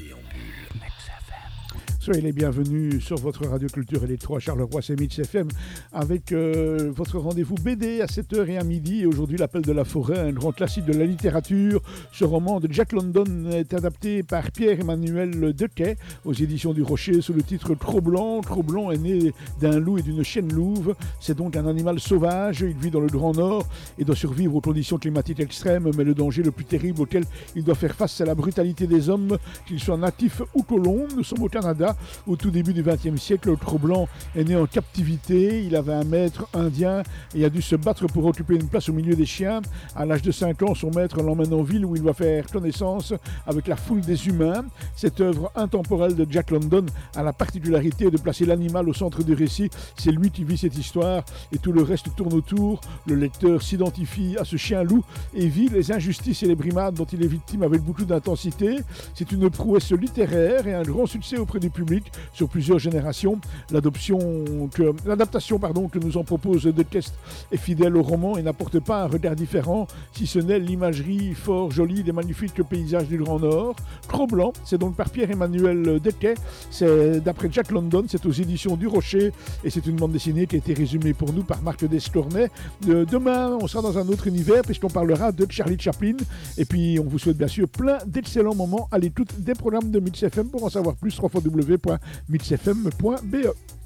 Panteão. Soyez les bienvenus sur votre radio culture et les trois Charleroi, Mix FM avec euh, votre rendez-vous BD à 7h et à midi. Et aujourd'hui, L'Appel de la forêt, un grand classique de la littérature. Ce roman de Jack London est adapté par Pierre-Emmanuel Dequet aux éditions du Rocher sous le titre Trop blanc. Trop blanc est né d'un loup et d'une chienne louve. C'est donc un animal sauvage. Il vit dans le Grand Nord et doit survivre aux conditions climatiques extrêmes. Mais le danger le plus terrible auquel il doit faire face, c'est la brutalité des hommes, qu'ils soient natifs ou colons. Nous sommes au Canada au tout début du XXe siècle, le Trop-Blanc est né en captivité. Il avait un maître indien et a dû se battre pour occuper une place au milieu des chiens. À l'âge de 5 ans, son maître l'emmène en ville où il va faire connaissance avec la foule des humains. Cette œuvre intemporelle de Jack London a la particularité de placer l'animal au centre du récit. C'est lui qui vit cette histoire et tout le reste tourne autour. Le lecteur s'identifie à ce chien-loup et vit les injustices et les brimades dont il est victime avec beaucoup d'intensité. C'est une prouesse littéraire et un grand succès auprès du public sur plusieurs générations. L'adaptation que nous en propose De est fidèle au roman et n'apporte pas un regard différent, si ce n'est l'imagerie fort jolie des magnifiques paysages du Grand Nord. Trop blanc, c'est donc par Pierre-Emmanuel Dequet, c'est d'après Jack London, c'est aux éditions du Rocher et c'est une bande dessinée qui a été résumée pour nous par Marc Descornet. De, demain, on sera dans un autre univers puisqu'on parlera de Charlie Chaplin et puis on vous souhaite bien sûr plein d'excellents moments à l'écoute des programmes de Mix FM pour en savoir plus. 3 fois www.mixfm.be.